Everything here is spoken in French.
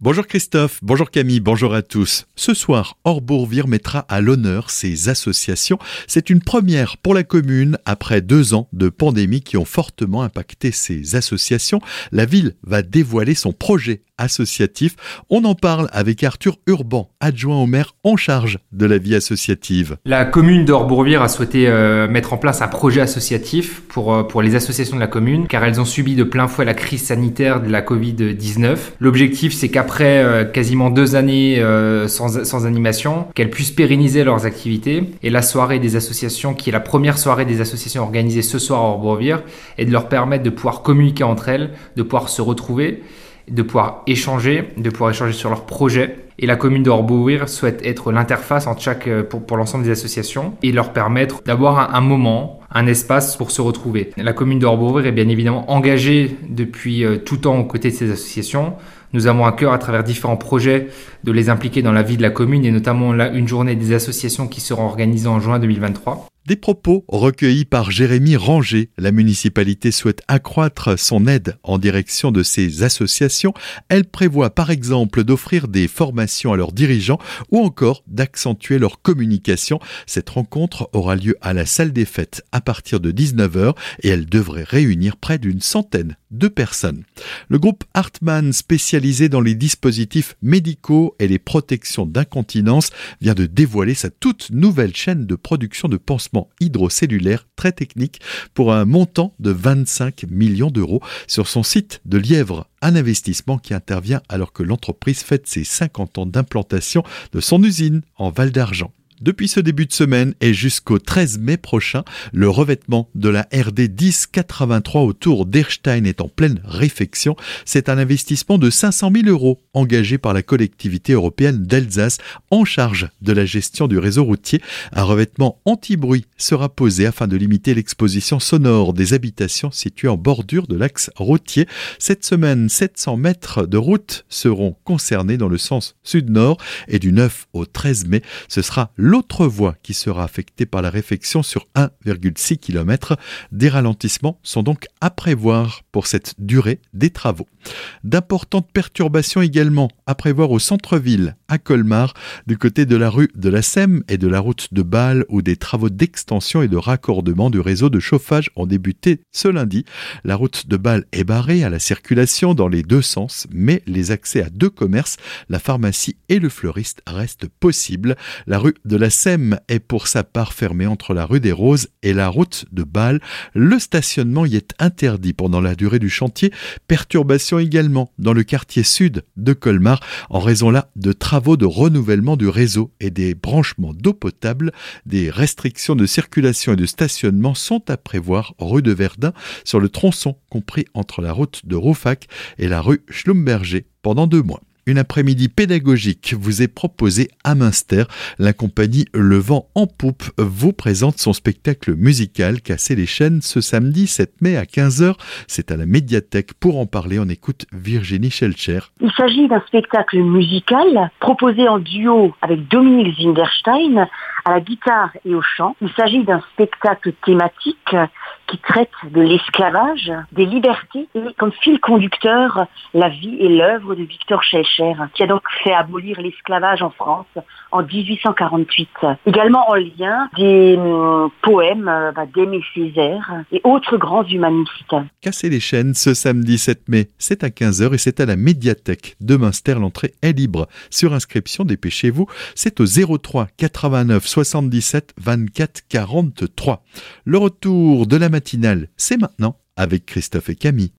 Bonjour Christophe, bonjour Camille, bonjour à tous. Ce soir, Orbourvire mettra à l'honneur ses associations. C'est une première pour la commune après deux ans de pandémie qui ont fortement impacté ses associations. La ville va dévoiler son projet associatif. On en parle avec Arthur Urban, adjoint au maire en charge de la vie associative. La commune d'Orbourvire a souhaité euh, mettre en place un projet associatif pour, euh, pour les associations de la commune car elles ont subi de plein fouet la crise sanitaire de la Covid-19. L'objectif c'est qu'à après euh, quasiment deux années euh, sans, sans, animation, qu'elles puissent pérenniser leurs activités. Et la soirée des associations, qui est la première soirée des associations organisée ce soir à Orbourvire, et de leur permettre de pouvoir communiquer entre elles, de pouvoir se retrouver, de pouvoir échanger, de pouvoir échanger sur leurs projets. Et la commune d'Orbourvire souhaite être l'interface entre chaque, euh, pour, pour l'ensemble des associations et leur permettre d'avoir un, moment un espace pour se retrouver. La commune d'Orbourvire est bien évidemment engagée depuis tout temps aux côtés de ces associations. Nous avons à cœur, à travers différents projets, de les impliquer dans la vie de la commune et notamment là, une journée des associations qui sera organisée en juin 2023. Des propos recueillis par Jérémy Ranger. La municipalité souhaite accroître son aide en direction de ces associations. Elle prévoit par exemple d'offrir des formations à leurs dirigeants ou encore d'accentuer leur communication. Cette rencontre aura lieu à la salle des fêtes à partir de 19h et elle devrait réunir près d'une centaine de personnes. Le groupe Hartmann, spécialisé dans les dispositifs médicaux et les protections d'incontinence, vient de dévoiler sa toute nouvelle chaîne de production de pansements hydrocellulaires très techniques pour un montant de 25 millions d'euros sur son site de Lièvre. Un investissement qui intervient alors que l'entreprise fête ses 50 ans d'implantation de son usine en Val d'Argent. Depuis ce début de semaine et jusqu'au 13 mai prochain, le revêtement de la RD 1083 autour d'Erstein est en pleine réfection. C'est un investissement de 500 000 euros engagé par la collectivité européenne d'Alsace en charge de la gestion du réseau routier. Un revêtement anti-bruit sera posé afin de limiter l'exposition sonore des habitations situées en bordure de l'axe routier. Cette semaine, 700 mètres de route seront concernés dans le sens sud-nord et du 9 au 13 mai, ce sera l'autre voie qui sera affectée par la réfection sur 1,6 km. Des ralentissements sont donc à prévoir pour cette durée des travaux. D'importantes perturbations également à prévoir au centre-ville, à Colmar, du côté de la rue de la Sème et de la route de Bâle, où des travaux d'extension et de raccordement du réseau de chauffage ont débuté ce lundi. La route de Bâle est barrée à la circulation dans les deux sens, mais les accès à deux commerces, la pharmacie et le fleuriste, restent possibles. La rue de la Sème est pour sa part fermée entre la rue des Roses et la route de Bâle. Le stationnement y est interdit pendant la durée du chantier. Perturbation également dans le quartier sud de Colmar en raison là de travaux de renouvellement du réseau et des branchements d'eau potable. Des restrictions de circulation et de stationnement sont à prévoir rue de Verdun sur le tronçon compris entre la route de Roufac et la rue Schlumberger pendant deux mois une après-midi pédagogique vous est proposée à Münster. La compagnie Le Vent en Poupe vous présente son spectacle musical Casser les chaînes ce samedi 7 mai à 15h. C'est à la médiathèque. Pour en parler, on écoute Virginie Schelcher. Il s'agit d'un spectacle musical proposé en duo avec Dominique Zinderstein à la guitare et au chant. Il s'agit d'un spectacle thématique qui traite de l'esclavage, des libertés et comme fil conducteur la vie et l'œuvre de Victor Schellcher, qui a donc fait abolir l'esclavage en France en 1848. Également en lien des euh, poèmes euh, bah, d'Aimé Césaire et autres grands humanistes. Casser les chaînes ce samedi 7 mai, c'est à 15h et c'est à la médiathèque de Münster. L'entrée est libre. Sur inscription, dépêchez-vous, c'est au 03 89 77 24 43. Le retour de la c'est maintenant avec Christophe et Camille.